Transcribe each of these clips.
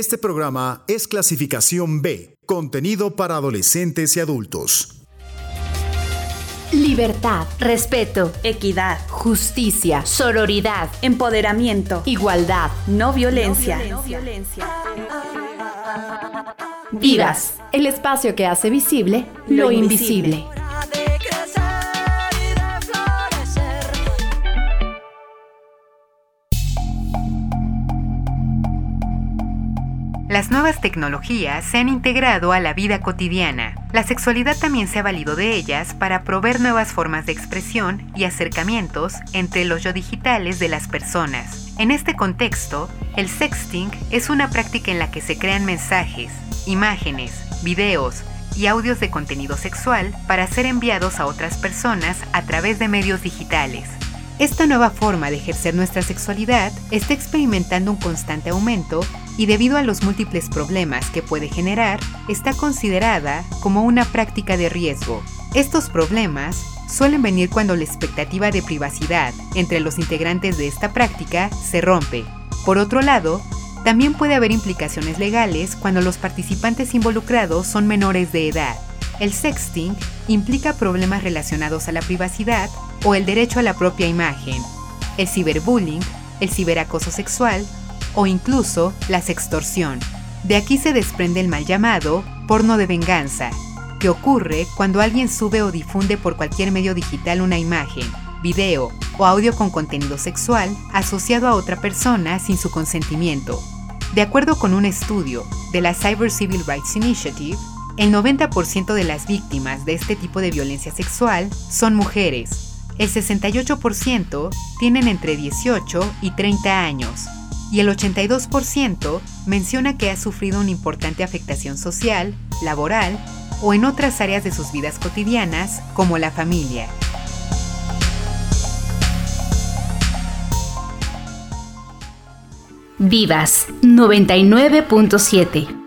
Este programa es clasificación B, contenido para adolescentes y adultos. Libertad, respeto, equidad, justicia, sororidad, empoderamiento, igualdad, no violencia. No violencia. Vivas, el espacio que hace visible lo, invisible. Nuevas tecnologías se han integrado a la vida cotidiana. La sexualidad también se ha valido de ellas para proveer nuevas formas de expresión y acercamientos entre los yo digitales de las personas. En este contexto, el sexting es una práctica en la que se crean mensajes, imágenes, videos y audios de contenido sexual para ser enviados a otras personas a través de medios digitales. Esta nueva forma de ejercer nuestra sexualidad está experimentando un constante aumento y debido a los múltiples problemas que puede generar, está considerada como una práctica de riesgo. Estos problemas suelen venir cuando la expectativa de privacidad entre los integrantes de esta práctica se rompe. Por otro lado, también puede haber implicaciones legales cuando los participantes involucrados son menores de edad. El sexting implica problemas relacionados a la privacidad o el derecho a la propia imagen, el ciberbullying, el ciberacoso sexual o incluso la sextorsión. De aquí se desprende el mal llamado porno de venganza, que ocurre cuando alguien sube o difunde por cualquier medio digital una imagen, video o audio con contenido sexual asociado a otra persona sin su consentimiento. De acuerdo con un estudio de la Cyber Civil Rights Initiative, el 90% de las víctimas de este tipo de violencia sexual son mujeres, el 68% tienen entre 18 y 30 años y el 82% menciona que ha sufrido una importante afectación social, laboral o en otras áreas de sus vidas cotidianas como la familia. Vivas 99.7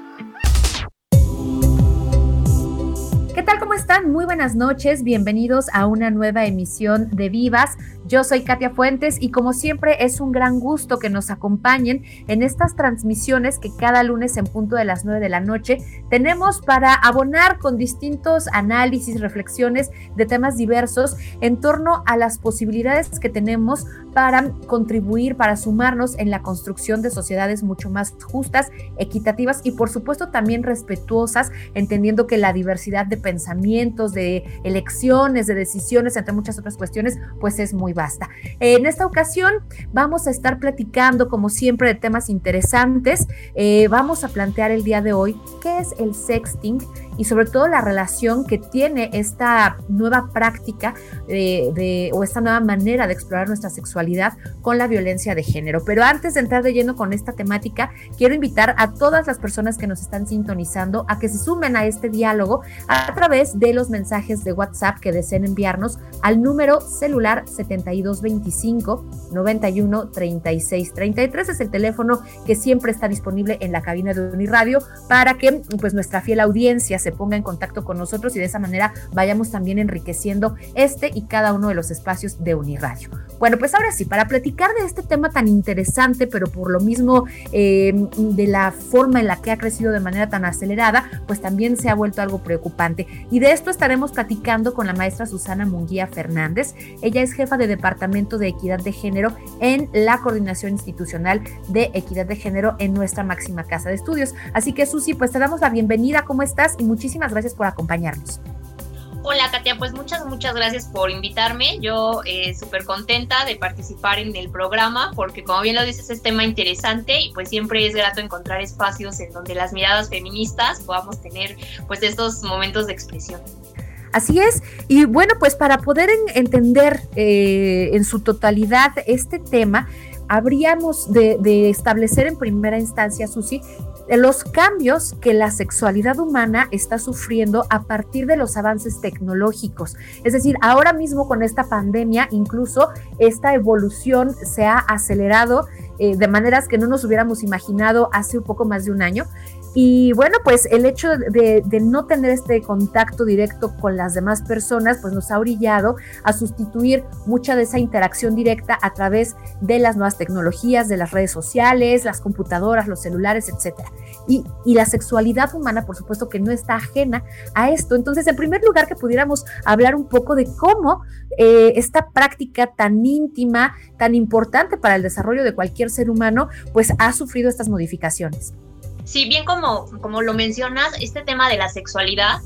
Muy buenas noches, bienvenidos a una nueva emisión de Vivas. Yo soy Katia Fuentes y como siempre es un gran gusto que nos acompañen en estas transmisiones que cada lunes en punto de las 9 de la noche tenemos para abonar con distintos análisis, reflexiones de temas diversos en torno a las posibilidades que tenemos para contribuir, para sumarnos en la construcción de sociedades mucho más justas, equitativas y por supuesto también respetuosas, entendiendo que la diversidad de pensamientos, de elecciones, de decisiones, entre muchas otras cuestiones, pues es muy basta. En esta ocasión vamos a estar platicando, como siempre, de temas interesantes. Eh, vamos a plantear el día de hoy qué es el sexting y sobre todo la relación que tiene esta nueva práctica de, o esta nueva manera de explorar nuestra sexualidad con la violencia de género. Pero antes de entrar de lleno con esta temática, quiero invitar a todas las personas que nos están sintonizando a que se sumen a este diálogo a través de los mensajes de WhatsApp que deseen enviarnos al número celular 7225 91 36 33. Es el teléfono que siempre está disponible en la cabina de Uniradio para que pues nuestra fiel audiencia se ponga en contacto con nosotros y de esa manera vayamos también enriqueciendo este y cada uno de los espacios de Uniradio. Bueno, pues ahora sí, para platicar de este tema tan interesante, pero por lo mismo em, de la forma en la que ha crecido de manera tan acelerada, pues también se ha vuelto algo preocupante. Y de esto estaremos platicando con la maestra Susana Munguía Fernández. Ella es jefa de Departamento de Equidad de Género en la Coordinación Institucional de Equidad de Género en nuestra máxima casa de estudios. Así que Susi, pues te damos la bienvenida. ¿Cómo estás? Y muchísimas gracias por acompañarnos. Hola Katia, pues muchas, muchas gracias por invitarme. Yo eh, súper contenta de participar en el programa porque como bien lo dices es tema interesante y pues siempre es grato encontrar espacios en donde las miradas feministas podamos tener pues estos momentos de expresión. Así es. Y bueno, pues para poder entender eh, en su totalidad este tema, habríamos de, de, establecer en primera instancia, Susi, los cambios que la sexualidad humana está sufriendo a partir de los avances tecnológicos. Es decir, ahora mismo con esta pandemia, incluso esta evolución se ha acelerado eh, de maneras que no nos hubiéramos imaginado hace un poco más de un año Y bueno, pues el hecho de, no tener este contacto directo con las demás personas, pues nos ha orillado a sustituir mucha de esa interacción directa a través de las nuevas tecnologías, de las redes sociales, las computadoras, los celulares, etcétera. Y, la sexualidad humana, por supuesto, que no está ajena a esto. Entonces, en primer lugar, que pudiéramos hablar un poco de cómo eh, esta práctica tan íntima, tan importante para el desarrollo de cualquier ser humano, pues ha sufrido estas modificaciones. Sí, bien como, como lo mencionas, este tema de la sexualidad,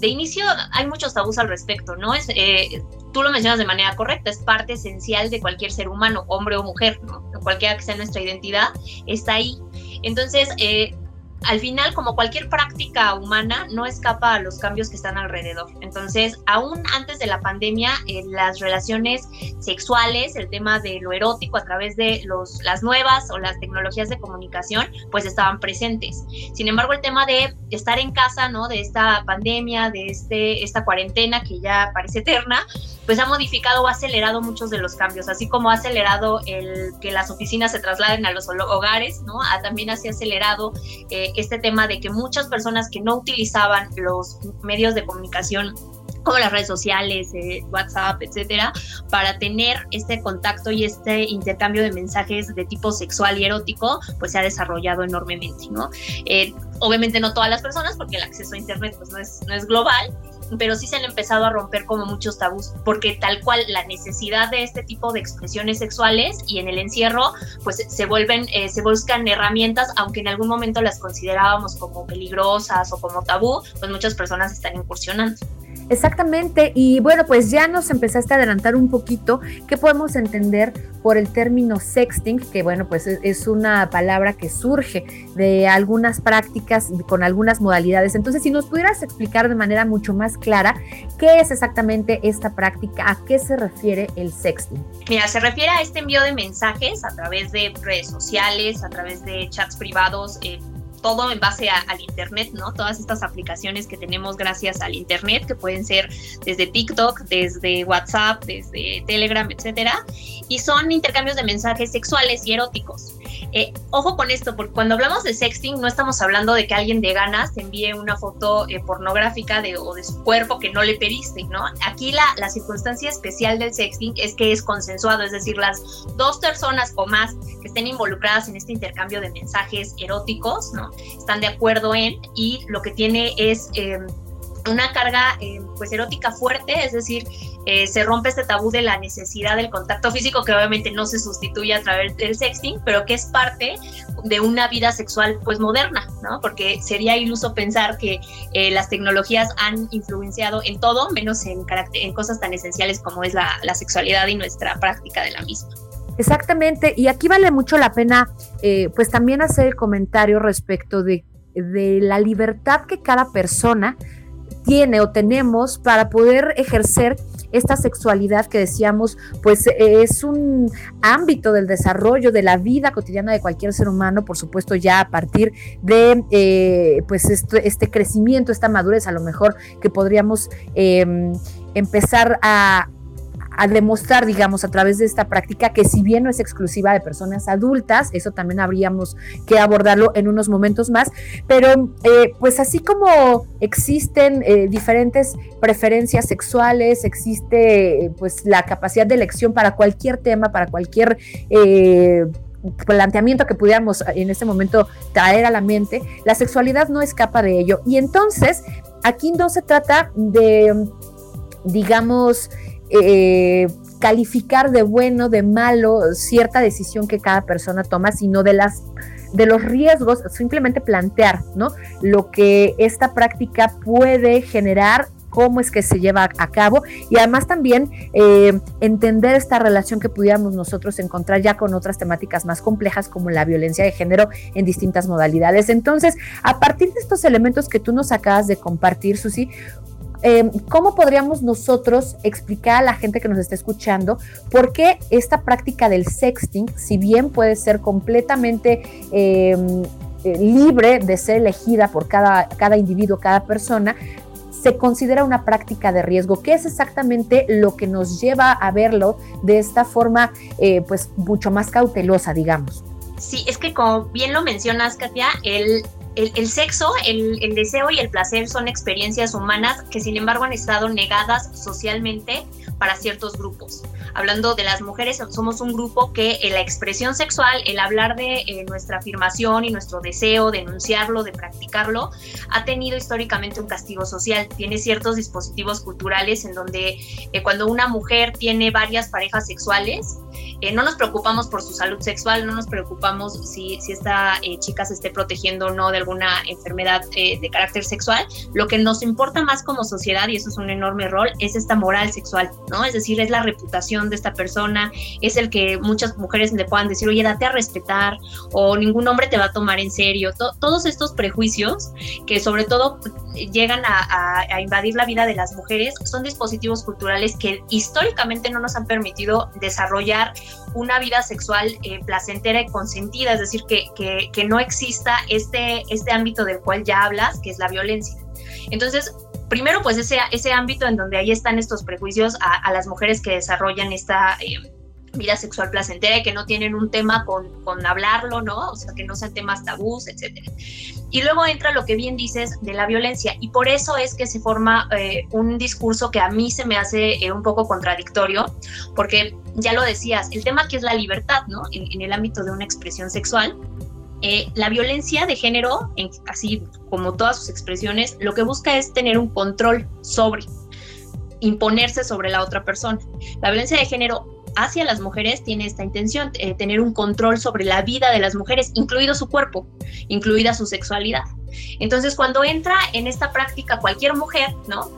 de inicio hay muchos tabús al respecto, ¿no? Es, eh, tú lo mencionas de manera correcta, es parte esencial de cualquier ser humano, hombre o mujer, ¿no? cualquiera que sea nuestra identidad, está ahí. Entonces, eh, al final, como cualquier práctica humana, no escapa a los cambios que están alrededor. Entonces, aún antes de la pandemia, eh, las relaciones sexuales, el tema de lo erótico a través de los, las nuevas o las tecnologías de comunicación, pues estaban presentes. Sin embargo, el tema de estar en casa, ¿no? De esta pandemia, de este, esta cuarentena que ya parece eterna, pues ha modificado o ha acelerado muchos de los cambios, así como ha acelerado el que las oficinas se trasladen a los hogares, ¿no? Ha, también ha acelerado eh, este tema de que muchas personas que no utilizaban los medios de comunicación como las redes sociales, eh, WhatsApp, etcétera, para tener este contacto y este intercambio de mensajes de tipo sexual y erótico, pues se ha desarrollado enormemente, ¿no? Eh, obviamente no todas las personas, porque el acceso a Internet pues no es, no es global, pero sí se han empezado a romper como muchos tabús, porque tal cual la necesidad de este tipo de expresiones sexuales y en el encierro, pues se vuelven, eh, se buscan herramientas, aunque en algún momento las considerábamos como peligrosas o como tabú, pues muchas personas están incursionando. Exactamente, y bueno, pues ya nos empezaste a adelantar un poquito qué podemos entender por el término sexting, que bueno, pues es una palabra que surge de algunas prácticas con algunas modalidades. Entonces, si nos pudieras explicar de manera mucho más clara qué es exactamente esta práctica, a qué se refiere el sexting. Mira, se refiere a este envío de mensajes a través de redes sociales, a través de chats privados, eh, todo en base al Internet, ¿no? Todas estas aplicaciones que tenemos gracias al Internet, que pueden ser desde TikTok, desde WhatsApp, desde Telegram, etcétera, y son intercambios de mensajes sexuales y eróticos. Eh, ojo con esto, porque cuando hablamos de sexting no estamos hablando de que alguien de ganas te envíe una foto eh, pornográfica de, o de su cuerpo que no le pediste, ¿no? Aquí la, la circunstancia especial del sexting es que es consensuado, es decir, las dos personas o más que estén involucradas en este intercambio de mensajes eróticos, ¿no? Están de acuerdo en y lo que tiene es... Eh, una carga pues erótica fuerte, es decir, eh, se rompe este tabú de la necesidad del contacto físico, que obviamente no se sustituye a través del sexting, pero que es parte de una vida sexual pues moderna, ¿no? Porque sería iluso pensar que eh, las tecnologías han influenciado en todo, menos en, cosas tan esenciales como es la, sexualidad y nuestra práctica de la misma. Exactamente, y aquí vale mucho la pena eh, pues también hacer el comentario respecto de, de la libertad que cada persona tiene o tenemos para poder ejercer esta sexualidad que decíamos, pues es un ámbito del desarrollo de la vida cotidiana de cualquier ser humano, por supuesto ya a partir de eh, pues este, este, crecimiento, esta madurez a lo mejor que podríamos em, empezar a, a demostrar, digamos, a través de esta práctica que si bien no es exclusiva de personas adultas, eso también habríamos que abordarlo en unos momentos más, pero eh, pues así como existen eh, diferentes preferencias sexuales, existe pues la capacidad de elección para cualquier tema, para cualquier... Eh, planteamiento que pudiéramos en este momento traer a la mente, la sexualidad no escapa de ello. Y entonces, aquí no se trata de, digamos, eh, calificar de bueno, de malo cierta decisión que cada persona toma, sino de las de los riesgos, simplemente plantear, ¿no? Lo que esta práctica puede generar cómo es que se lleva a cabo y además también eh, entender esta relación que pudiéramos nosotros encontrar ya con otras temáticas más complejas como la violencia de género en distintas modalidades. Entonces, a partir de estos elementos que tú nos acabas de compartir, Susi, Em, ¿cómo podríamos nosotros explicar a la gente que nos está escuchando por qué esta práctica del sexting, si bien puede ser completamente em, eh, libre de ser elegida por cada, cada individuo, cada persona, se considera una práctica de riesgo. ¿Qué es exactamente lo que nos lleva a verlo de esta forma, eh, pues mucho más cautelosa, digamos? Sí, es que como bien lo mencionas, Katia, el sexo, el, deseo y el placer son experiencias humanas que sin embargo han estado negadas socialmente para ciertos grupos. Hablando de las mujeres, somos un grupo que en la expresión sexual, el hablar de eh, nuestra afirmación y nuestro deseo, denunciarlo, de practicarlo, ha tenido históricamente un castigo social. Tiene ciertos dispositivos culturales en donde eh, cuando una mujer tiene varias parejas sexuales, eh, no nos preocupamos por su salud sexual, no nos preocupamos si, si esta chica se esté protegiendo o no de alguna enfermedad de carácter sexual. Lo que nos importa más como sociedad, y eso es un enorme rol, es esta moral sexual, ¿no? Es decir, es la reputación de esta persona, es el que muchas mujeres le puedan decir, oye, date a respetar, o ningún hombre te va a tomar en serio. todos estos prejuicios que sobre todo llegan a, invadir la vida de las mujeres son dispositivos culturales que históricamente no nos han permitido desarrollar una vida sexual eh, placentera y consentida, es decir, que, que, no exista este, este ámbito del cual ya hablas, que es la violencia. Entonces, primero, pues ese, ese ámbito en donde ahí están estos prejuicios a, las mujeres que desarrollan esta eh, vida sexual placentera y que no tienen un tema con, con, hablarlo, ¿no? O sea, que no sean temas tabús, etcétera. Y luego entra lo que bien dices de la violencia y por eso es que se forma eh, un discurso que a mí se me hace eh, un poco contradictorio, porque ya lo decías, el tema que es la libertad, ¿no? En, en el ámbito de una expresión sexual, eh, la violencia de género, así como todas sus expresiones, lo que busca es tener un control sobre, imponerse sobre la otra persona. La violencia de género hacia las mujeres tiene esta intención, eh, tener un control sobre la vida de las mujeres, incluido su cuerpo, incluida su sexualidad. Entonces, cuando entra en esta práctica cualquier mujer, ¿no?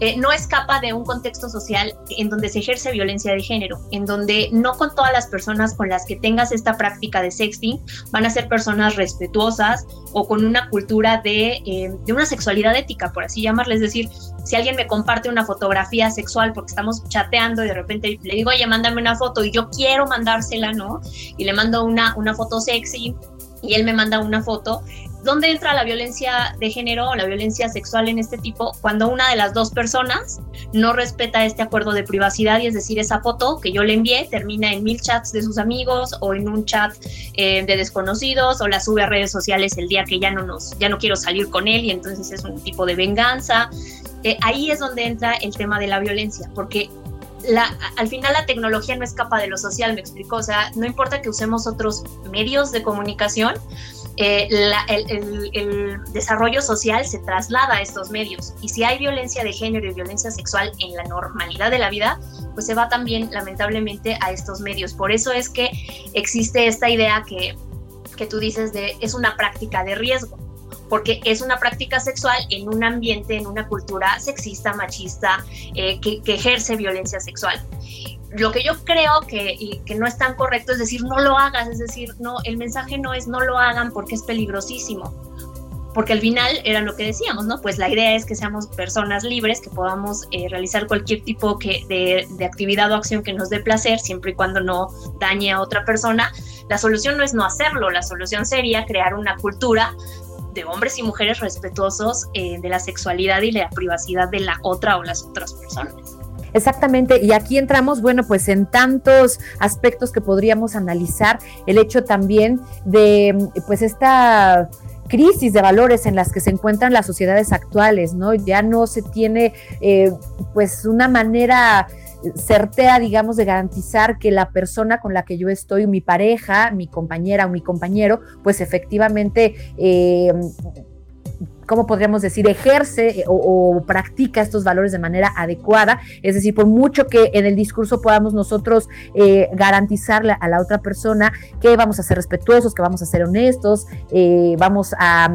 Eh, no escapa de un contexto social en donde se ejerce violencia de género, en donde no con todas las personas con las que tengas esta práctica de sexting van a ser personas respetuosas o con una cultura de, eh, de una sexualidad ética, por así llamarle. Es decir, si alguien me comparte una fotografía sexual porque estamos chateando y de repente le digo, oye, mándame una foto y yo quiero mandársela, ¿no? Y le mando una, una foto sexy y él me manda una foto, ¿Dónde entra la violencia de género o la violencia sexual en este tipo? Cuando una de las dos personas no respeta este acuerdo de privacidad y es decir, esa foto que yo le envié termina en mil chats de sus amigos o en un chat eh, de desconocidos o la sube a redes sociales el día que ya no nos, ya no quiero salir con él y entonces es un tipo de venganza. Eh, ahí es donde entra el tema de la violencia, porque al final la tecnología no escapa de lo social, me explico, o sea, no importa que usemos otros medios de comunicación, eh, el, desarrollo social se traslada a estos medios. Y si hay violencia de género y violencia sexual en la normalidad de la vida, pues se va también lamentablemente a estos medios. Por eso es que existe esta idea que, que tú dices de es una práctica de riesgo porque es una práctica sexual en un ambiente, en una cultura sexista, machista, eh, que, que, ejerce violencia sexual lo que yo creo que, que, no es tan correcto es decir, no lo hagas, es decir, no, el mensaje no es no lo hagan porque es peligrosísimo. Porque al final era lo que decíamos, ¿no? Pues la idea es que seamos personas libres, que podamos eh, realizar cualquier tipo que, de, de actividad o acción que nos dé placer, siempre y cuando no dañe a otra persona. La solución no es no hacerlo, la solución sería crear una cultura de hombres y mujeres respetuosos eh, de la sexualidad y la privacidad de la otra o las otras personas. Exactamente, y aquí entramos, bueno, pues en tantos aspectos que podríamos analizar, el hecho también de, pues esta crisis de valores en las que se encuentran las sociedades actuales, ¿no? Ya no se tiene, eh, pues, una manera certera, digamos, de garantizar que la persona con la que yo estoy, mi pareja, mi compañera o mi compañero, pues efectivamente eh, ¿cómo podríamos decir? Ejerce eh, o, practica estos valores de manera adecuada. Es decir, por mucho que en el discurso podamos nosotros eh, garantizarle a la otra persona que vamos a ser respetuosos, que vamos a ser honestos, eh, vamos a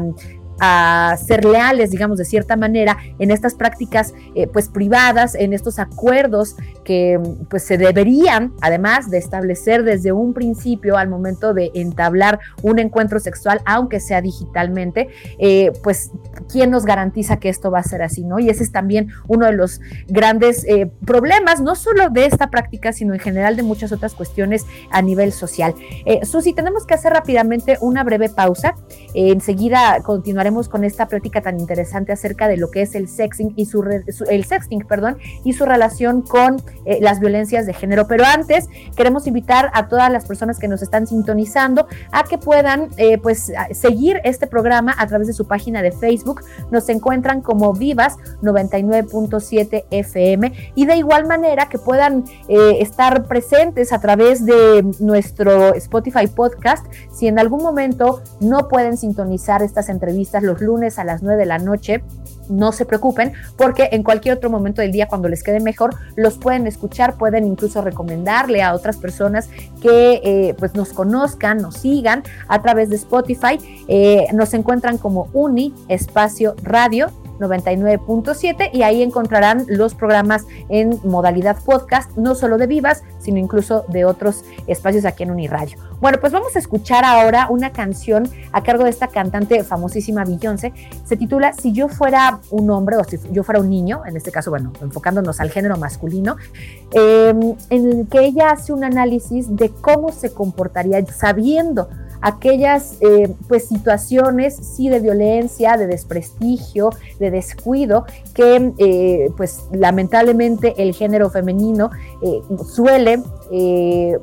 a ser leales, digamos, de cierta manera, en estas prácticas eh, pues privadas, en estos acuerdos que pues se deberían, además de establecer desde un principio al momento de entablar un encuentro sexual, aunque sea digitalmente, eh, pues quién nos garantiza que esto va a ser así, ¿no? Y ese es también uno de los grandes eh, problemas, no solo de esta práctica, sino en general de muchas otras cuestiones a nivel social. Susi, tenemos que hacer rápidamente una breve pausa, enseguida continuar con esta plática tan interesante acerca de lo que es el sexting y su, el sexting, perdón, y su relación con eh, las violencias de género. Pero antes queremos invitar a todas las personas que nos están sintonizando a que puedan eh, pues seguir este programa a través de su página de Facebook. Nos encuentran como Vivas 99.7 FM y de igual manera que puedan eh, estar presentes a través de nuestro Spotify podcast. Si en algún momento no pueden sintonizar estas entrevistas los lunes a las 9 de la noche, no se preocupen porque en cualquier otro momento del día cuando les quede mejor los pueden escuchar, pueden incluso recomendarle a otras personas que eh, pues nos conozcan, nos sigan a través de Spotify. Eh, nos encuentran como Uni Espacio Radio 99.7 y ahí encontrarán los programas en modalidad podcast, no solo de Vivas, sino incluso de otros espacios aquí en Uniradio. Bueno, pues vamos a escuchar ahora una canción a cargo de esta cantante famosísima Beyoncé. Se titula Si yo fuera un hombre o si yo fuera un niño, en este caso, bueno, enfocándonos al género masculino, em, en el que ella hace un análisis de cómo se comportaría sabiendo aquellas eh, pues situaciones sí de violencia, de desprestigio, de descuido que eh, pues lamentablemente el género femenino eh, suele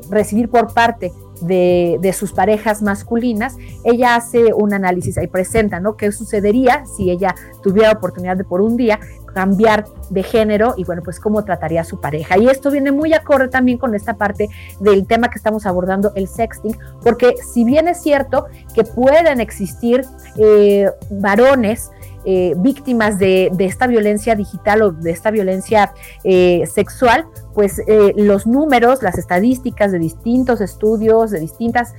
recibir por parte de, sus parejas masculinas, ella hace un análisis ahí presenta, ¿no? ¿Qué sucedería si ella tuviera oportunidad de por un día cambiar de género y bueno, pues cómo trataría a su pareja. Y esto viene muy acorde también con esta parte del tema que estamos abordando, el sexting, porque si bien es cierto que pueden existir eh, varones, eh, víctimas de, esta violencia digital o de esta violencia eh, sexual, pues eh, los números, las estadísticas de distintos estudios, de distintas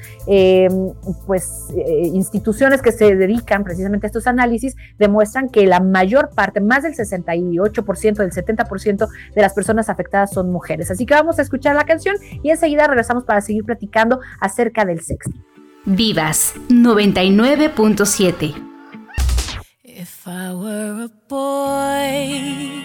pues, instituciones que se dedican precisamente a estos análisis, demuestran que la mayor parte, más del 68%, del 70% de las personas afectadas son mujeres. Así que vamos a escuchar la canción y enseguida regresamos para seguir platicando acerca del sexo. Vivas 99.7 If I were a boy,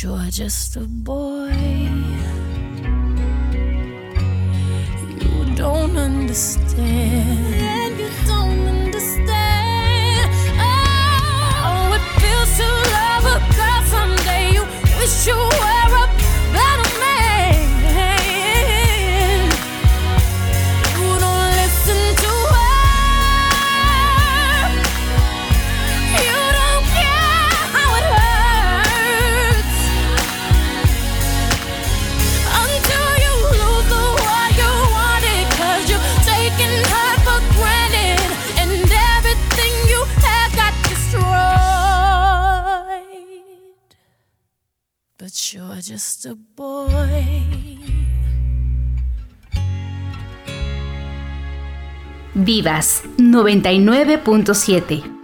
You're just a boy. You don't understand. You're just a boy. Vivas 99.7.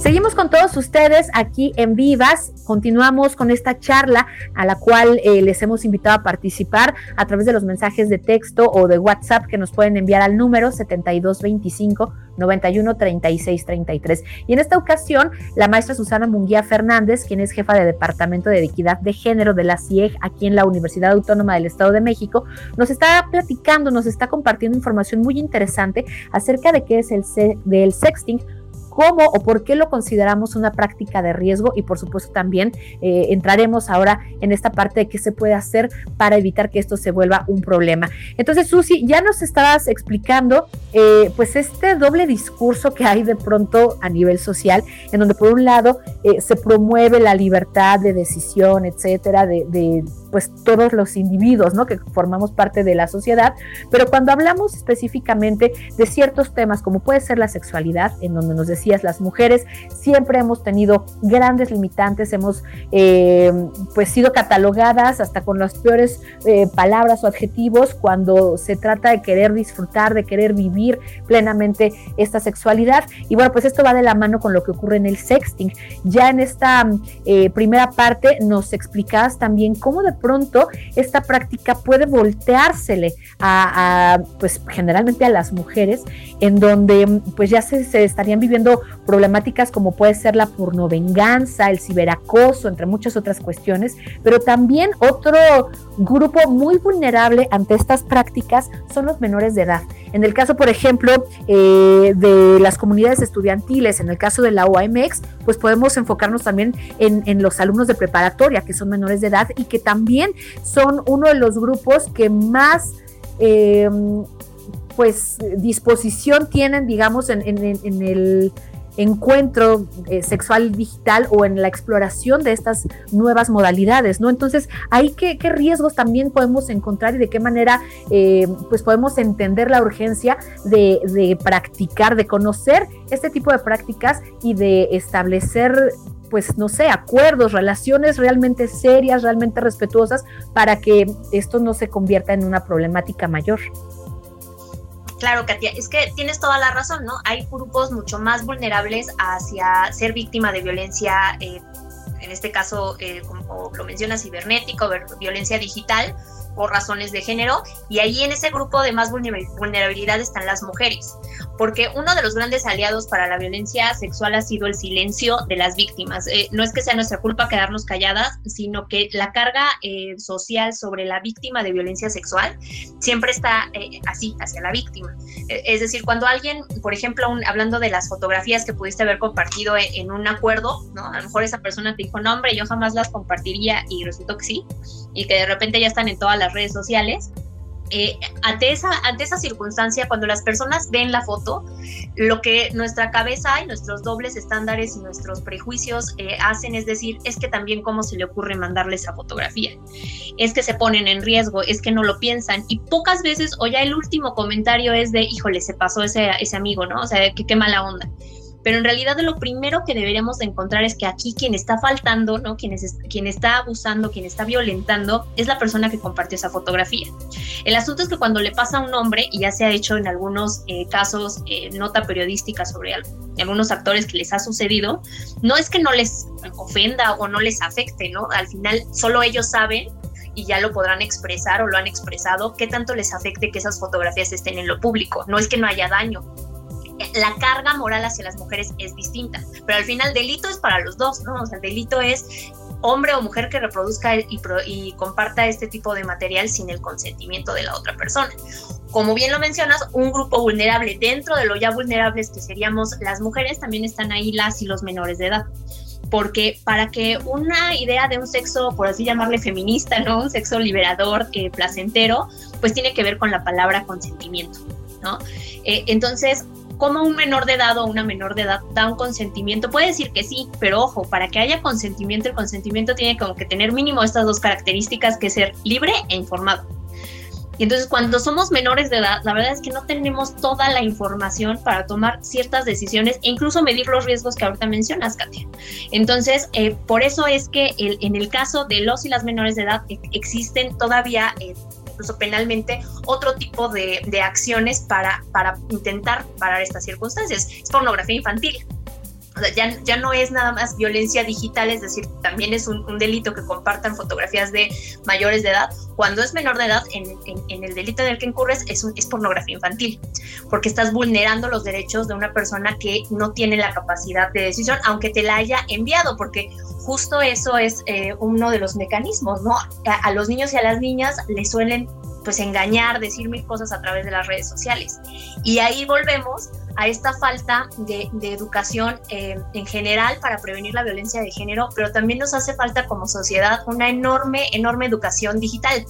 Seguimos con todos ustedes aquí en Vivas. Continuamos con esta charla a la cual eh, les hemos invitado a participar a través de los mensajes de texto o de WhatsApp que nos pueden enviar al número 7225 91 36 33. Y en esta ocasión, la maestra Susana Munguía Fernández, quien es jefa de Departamento de Equidad de Género de la CIEG aquí en la Universidad Autónoma del Estado de México, nos está platicando, nos está compartiendo información muy interesante acerca de qué es el del sexting cómo o por qué lo consideramos una práctica de riesgo y por supuesto también eh, entraremos ahora en esta parte de qué se puede hacer para evitar que esto se vuelva un problema. Entonces, Susi, ya nos estabas explicando eh, pues este doble discurso que hay de pronto a nivel social, en donde por un lado eh, se promueve la libertad de decisión, etcétera, de, de pues todos los individuos, ¿no? Que formamos parte de la sociedad, pero cuando hablamos específicamente de ciertos temas como puede ser la sexualidad, en donde nos las mujeres siempre hemos tenido grandes limitantes, hemos eh, pues sido catalogadas hasta con las peores eh, palabras o adjetivos cuando se trata de querer disfrutar, de querer vivir plenamente esta sexualidad. Y bueno, pues esto va de la mano con lo que ocurre en el sexting. Ya en esta eh, primera parte nos explicabas también cómo de pronto esta práctica puede volteársele a, pues generalmente a las mujeres, en donde pues ya se estarían viviendo problemáticas como puede ser la pornovenganza, el ciberacoso, entre muchas otras cuestiones, pero también otro grupo muy vulnerable ante estas prácticas son los menores de edad. En el caso, por ejemplo, eh, de las comunidades estudiantiles, en el caso de la OAMX, pues podemos enfocarnos también en, en, los alumnos de preparatoria, que son menores de edad y que también son uno de los grupos que más... Eh, pues disposición tienen, digamos, en, el encuentro eh, sexual digital o en la exploración de estas nuevas modalidades, ¿no? Entonces, ahí qué, qué riesgos también podemos encontrar y de qué manera eh, pues podemos entender la urgencia de, de practicar, de conocer este tipo de prácticas y de establecer pues no sé, acuerdos, relaciones realmente serias, realmente respetuosas, para que esto no se convierta en una problemática mayor. Claro, Katia, es que tienes toda la razón, ¿no? Hay grupos mucho más vulnerables hacia ser víctima de violencia, eh, en este caso, eh, como lo menciona, cibernética violencia digital por razones de género, y ahí en ese grupo de más vulnerabilidad están las mujeres, porque uno de los grandes aliados para la violencia sexual ha sido el silencio de las víctimas. Eh, no es que sea nuestra culpa quedarnos calladas, sino que la carga eh, social sobre la víctima de violencia sexual siempre está eh, así, hacia la víctima. es decir, cuando alguien, por ejemplo, hablando de las fotografías que pudiste haber compartido en, en, un acuerdo, ¿no? A lo mejor esa persona te dijo, no, hombre, yo jamás las compartiría y resultó que sí, y que de repente ya están en todas las redes sociales. Eh, ante, esa, ante esa circunstancia, cuando las personas ven la foto, lo que nuestra cabeza y nuestros dobles estándares y nuestros prejuicios eh, hacen es decir, es que también cómo se le ocurre mandarle esa fotografía, es que se ponen en riesgo, es que no lo piensan. Y pocas veces o ya el último comentario es de, híjole, se pasó ese, ese amigo, ¿no? O sea, que qué mala onda pero en realidad lo primero que deberíamos de encontrar es que aquí quien está faltando, ¿no? Quien, es, quien está abusando, quien está violentando, es la persona que compartió esa fotografía. El asunto es que cuando le pasa a un hombre, y ya se ha hecho en algunos eh, casos eh, nota periodística sobre algunos actores que les ha sucedido, no es que no les ofenda o no les afecte, ¿no? Al final solo ellos saben y ya lo podrán expresar o lo han expresado, qué tanto les afecte que esas fotografías estén en lo público. No es que no haya daño, la carga moral hacia las mujeres es distinta, pero al final delito es para los dos, ¿no? O sea, el delito es hombre o mujer que reproduzca y, y, comparta este tipo de material sin el consentimiento de la otra persona. Como bien lo mencionas, un grupo vulnerable dentro de lo ya vulnerables que seríamos las mujeres, también están ahí las y los menores de edad. Porque para que una idea de un sexo, por así llamarle feminista, ¿no? Un sexo liberador, eh, placentero, pues tiene que ver con la palabra consentimiento, ¿no? Eh, entonces, ¿cómo un menor de edad o una menor de edad da un consentimiento? Puede decir que sí, pero ojo, para que haya consentimiento, el consentimiento tiene como que tener mínimo estas dos características, que ser libre e informado. Y entonces cuando somos menores de edad, la verdad es que no tenemos toda la información para tomar ciertas decisiones e incluso medir los riesgos que ahorita mencionas, Katia. Entonces, eh, por eso es que en el caso de los y las menores de edad e, existen todavía... Eh, incluso penalmente, otro tipo de, de acciones para, para intentar parar estas circunstancias. Es pornografía infantil, ya, ya, no es nada más violencia digital, es decir, también es un, delito que compartan fotografías de mayores de edad. Cuando es menor de edad, en, en, el delito en el que incurres es, es pornografía infantil, porque estás vulnerando los derechos de una persona que no tiene la capacidad de decisión, aunque te la haya enviado, porque justo eso es eh, uno de los mecanismos, ¿no? A, a los niños y a las niñas les suelen pues engañar, decir mil cosas a través de las redes sociales. Y ahí volvemos a esta falta de, educación eh, en general para prevenir la violencia de género, pero también nos hace falta como sociedad una enorme, enorme educación digital.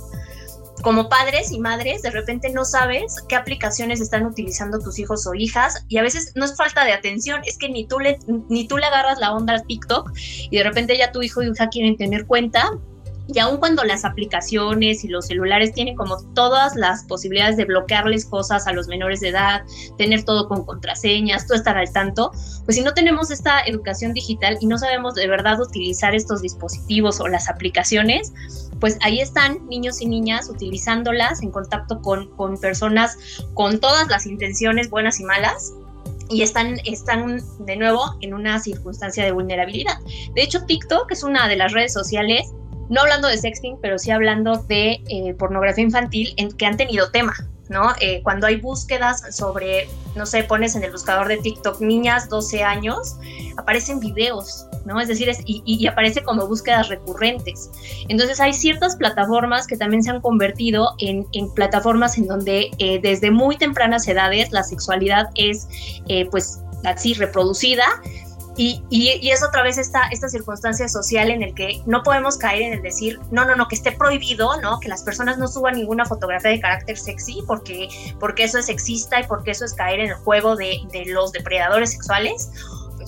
Como padres y madres, de repente no sabes qué aplicaciones están utilizando tus hijos o hijas y a veces no es falta de atención, es que ni tú le, ni tú le agarras la onda a TikTok y de repente ya tu hijo y hija quieren tener cuenta y aun cuando las aplicaciones y los celulares tienen como todas las posibilidades de bloquearles cosas a los menores de edad, tener todo con contraseñas, todo estar al tanto, pues si no tenemos esta educación digital y no sabemos de verdad utilizar estos dispositivos o las aplicaciones, pues ahí están niños y niñas utilizándolas en contacto con, con personas con todas las intenciones buenas y malas y están, están de nuevo en una circunstancia de vulnerabilidad. De hecho, TikTok es una de las redes sociales no hablando de sexting, pero sí hablando de eh, pornografía infantil en que han tenido tema, ¿no? Eh, cuando hay búsquedas sobre, no sé, pones en el buscador de TikTok niñas 12 años, aparecen videos, ¿no? Es decir, y, aparece como búsquedas recurrentes. Entonces hay ciertas plataformas que también se han convertido en, plataformas en donde eh, desde muy tempranas edades la sexualidad es, pues, así reproducida y, y, es otra vez esta, esta circunstancia social en el que no podemos caer en el decir, no, no, no, que esté prohibido, ¿no? Que las personas no suban ninguna fotografía de carácter sexy porque, porque eso es sexista y porque eso es caer en el juego de, de los depredadores sexuales.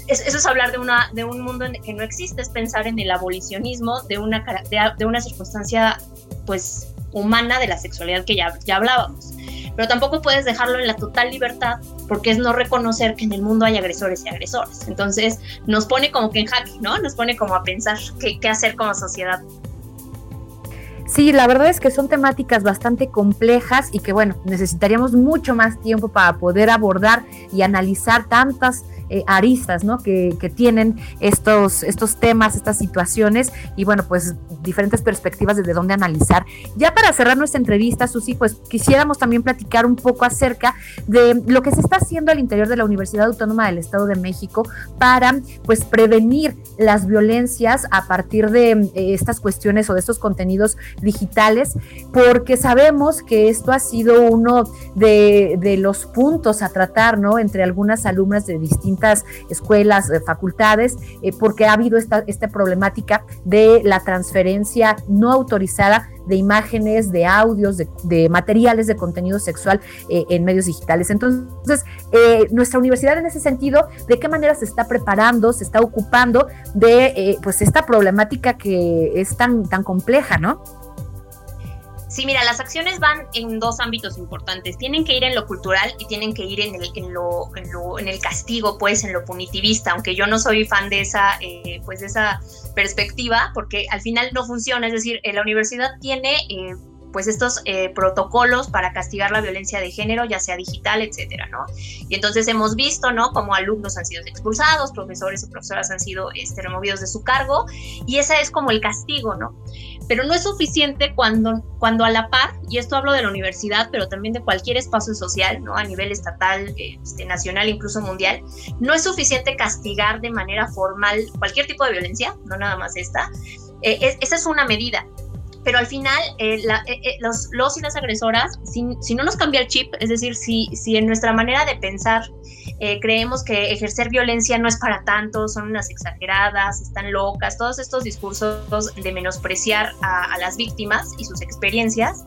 eso es hablar de, una, de un mundo en que no existe, es pensar en el abolicionismo de una, de, de una circunstancia, pues, humana de la sexualidad que ya, ya hablábamos pero tampoco puedes dejarlo en la total libertad porque es no reconocer que en el mundo hay agresores y agresores. Entonces nos pone como que en jaque, ¿no? Nos pone como a pensar qué, qué hacer como sociedad. Sí, la verdad es que son temáticas bastante complejas y que bueno, necesitaríamos mucho más tiempo para poder abordar y analizar tantas eh, aristas, ¿no? Que, tienen estos, estos temas, estas situaciones y bueno, pues diferentes perspectivas desde dónde analizar. Ya para cerrar nuestra entrevista, Susi, pues quisiéramos también platicar un poco acerca de lo que se está haciendo al interior de la Universidad Autónoma del Estado de México para pues prevenir las violencias a partir de eh, estas cuestiones o de estos contenidos digitales, porque sabemos que esto ha sido uno de, de los puntos a tratar, ¿no? Entre algunas alumnas de escuelas, eh, facultades, eh, porque ha habido esta, esta problemática de la transferencia no autorizada de imágenes, de audios, de, materiales de contenido sexual eh, en medios digitales. Entonces, nuestra universidad en ese sentido, ¿de qué manera se está preparando, se está ocupando de pues esta problemática que es tan, tan compleja, ¿no? Sí, mira, las acciones van en dos ámbitos importantes. Tienen que ir en lo cultural y tienen que ir en el, en lo, en el castigo, pues, en lo punitivista, aunque yo no soy fan de esa, eh, pues, de esa perspectiva, porque al final no funciona. Es decir, la universidad tiene eh, pues estos eh, protocolos para castigar la violencia de género, ya sea digital, etcétera, ¿no? Y entonces hemos visto, ¿no? Como alumnos han sido expulsados, profesores o profesoras han sido este, removidos de su cargo, y ese es como el castigo, ¿no? Pero no es suficiente cuando, cuando a la par, y esto hablo de la universidad, pero también de cualquier espacio social, ¿no? A nivel estatal, este, nacional, incluso mundial, no es suficiente castigar de manera formal cualquier tipo de violencia, no nada más esta. Eh, esa es una medida, pero al final eh, eh, los, los, y las agresoras, si, si, no nos cambia el chip, es decir, si, si en nuestra manera de pensar eh, creemos que ejercer violencia no es para tanto, son unas exageradas, están locas, todos estos discursos de menospreciar a, las víctimas y sus experiencias,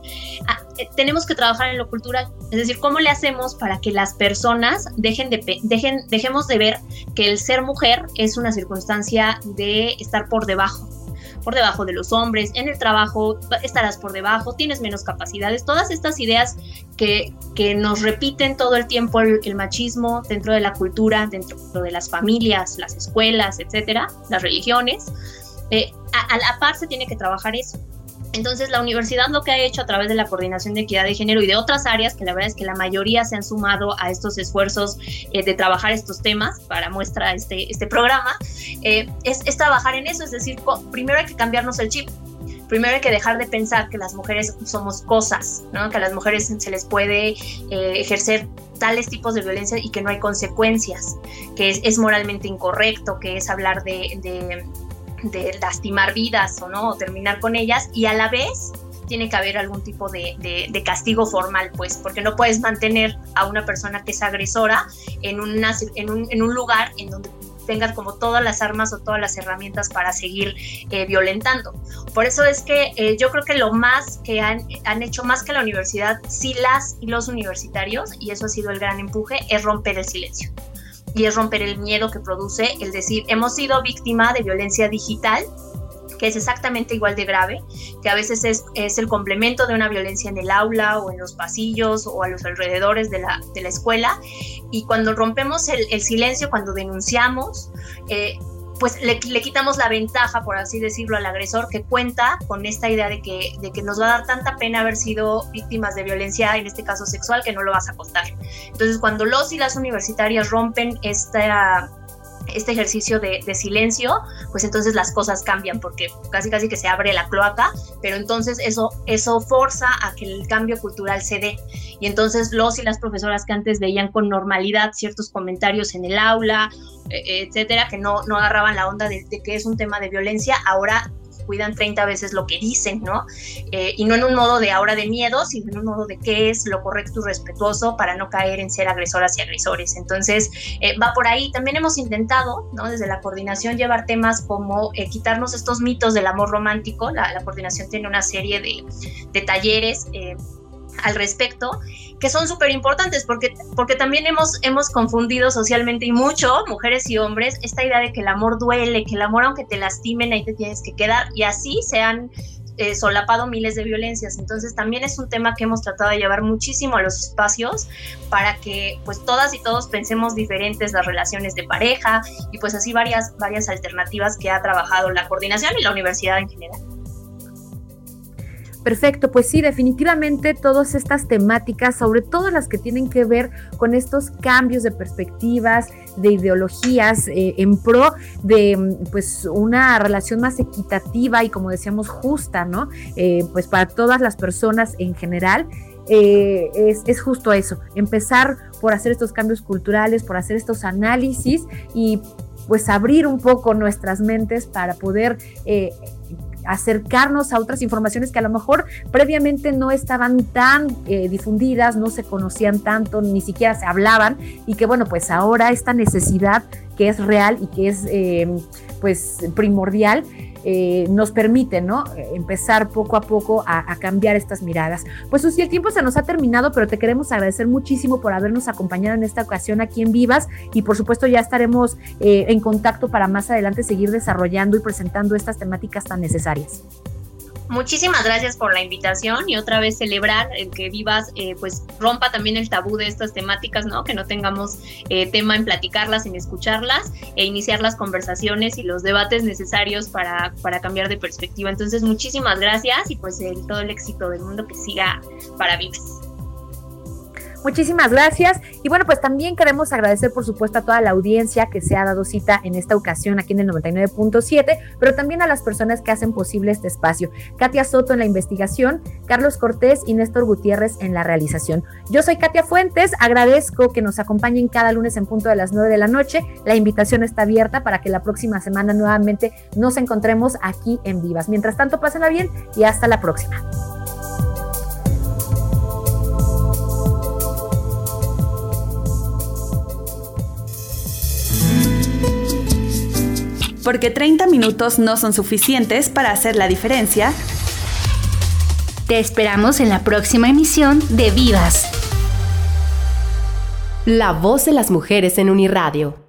ah, eh, tenemos que trabajar en lo cultural, es decir, cómo le hacemos para que las personas dejen de dejen, dejemos de ver que el ser mujer es una circunstancia de estar por debajo por debajo de los hombres, en el trabajo estarás por debajo, tienes menos capacidades, todas estas ideas que, que nos repiten todo el tiempo el, machismo dentro de la cultura, dentro de las familias, las escuelas, etcétera, las religiones. Eh, a, la par se tiene que trabajar eso. Entonces, la universidad lo que ha hecho a través de la coordinación de equidad de género y de otras áreas, que la verdad es que la mayoría se han sumado a estos esfuerzos eh, de trabajar estos temas para muestra este, este programa, eh, es, trabajar en eso. Es decir, primero hay que cambiarnos el chip. Primero hay que dejar de pensar que las mujeres somos cosas, ¿no? que a las mujeres se les puede eh, ejercer tales tipos de violencia y que no hay consecuencias, que es, moralmente incorrecto, que es hablar de de lastimar vidas o no, o terminar con ellas, y a la vez tiene que haber algún tipo de, de, castigo formal, pues, porque no puedes mantener a una persona que es agresora en, una, en, un, en un lugar en donde tengas como todas las armas o todas las herramientas para seguir eh, violentando. Por eso es que eh, yo creo que lo más que han, han, hecho más que la universidad, sí las y los universitarios, y eso ha sido el gran empuje, es romper el silencio y es romper el miedo que produce el decir hemos sido víctima de violencia digital que es exactamente igual de grave, que a veces es, es, el complemento de una violencia en el aula o en los pasillos o a los alrededores de la, de la escuela. Y cuando rompemos el, silencio, cuando denunciamos, eh, pues le, quitamos la ventaja, por así decirlo, al agresor que cuenta con esta idea de que, de que nos va a dar tanta pena haber sido víctimas de violencia, en este caso sexual, que no lo vas a contar. Entonces, cuando los y las universitarias rompen esta este ejercicio de, silencio, pues entonces las cosas cambian porque casi casi que se abre la cloaca, pero entonces eso, eso forza a que el cambio cultural se dé. Y entonces los y las profesoras que antes veían con normalidad ciertos comentarios en el aula, e, etcétera, que no, no agarraban la onda de, de que es un tema de violencia, ahora cuidan 30 veces lo que dicen, ¿no? Eh, y no en un modo de ahora de miedo, sino en un modo de qué es lo correcto y respetuoso para no caer en ser agresoras y agresores. Entonces, eh, va por ahí. También hemos intentado, ¿no? Desde la coordinación, llevar temas como eh, quitarnos estos mitos del amor romántico. La, coordinación tiene una serie de, de talleres al respecto, que son súper importantes porque, porque también hemos, hemos confundido socialmente y mucho, mujeres y hombres, esta idea de que el amor duele, que el amor aunque te lastimen ahí te tienes que quedar y así se han eh, solapado miles de violencias. Entonces también es un tema que hemos tratado de llevar muchísimo a los espacios para que pues todas y todos pensemos diferentes las relaciones de pareja y pues así varias, varias alternativas que ha trabajado la coordinación y la universidad en general. Perfecto, pues sí, definitivamente todas estas temáticas, sobre todo las que tienen que ver con estos cambios de perspectivas, de ideologías eh, en pro de mm, pues una relación más equitativa y como decíamos justa, ¿no? Eh, pues para todas las personas en general. Eh, es, es, justo eso, empezar por hacer estos cambios culturales, por hacer estos análisis y pues abrir un poco nuestras mentes para poder acercarnos a otras informaciones que a lo mejor previamente no estaban tan eh, difundidas, no se conocían tanto, ni siquiera se hablaban y que bueno, pues ahora esta necesidad que es real y que es eh, pues primordial eh, nos permite, ¿no? Empezar poco a poco a, cambiar estas miradas. Pues Susi, el tiempo se nos ha terminado, pero te queremos agradecer muchísimo por habernos acompañado en esta ocasión aquí en Vivas y por supuesto ya estaremos eh, en contacto para más adelante seguir desarrollando y presentando estas temáticas tan necesarias. Muchísimas gracias por la invitación y otra vez celebrar el que Vivas eh, pues rompa también el tabú de estas temáticas, ¿no? Que no tengamos eh, tema en platicarlas, en escucharlas e iniciar las conversaciones y los debates necesarios para, para cambiar de perspectiva. Entonces, muchísimas gracias y pues el, todo el éxito del mundo que siga para Vivas. Muchísimas gracias. Y bueno, pues también queremos agradecer, por supuesto, a toda la audiencia que se ha dado cita en esta ocasión aquí en el 99.7, pero también a las personas que hacen posible este espacio. Katia Soto en la investigación, Carlos Cortés y Néstor Gutiérrez en la realización. Yo soy Katia Fuentes, agradezco que nos acompañen cada lunes en punto de las 9 de la noche. La invitación está abierta para que la próxima semana nuevamente nos encontremos aquí en Vivas. Mientras tanto, pásenla bien y hasta la próxima. Porque 30 minutos no son suficientes para hacer la diferencia. Te esperamos en la próxima emisión de Vivas. La voz de las mujeres en Uniradio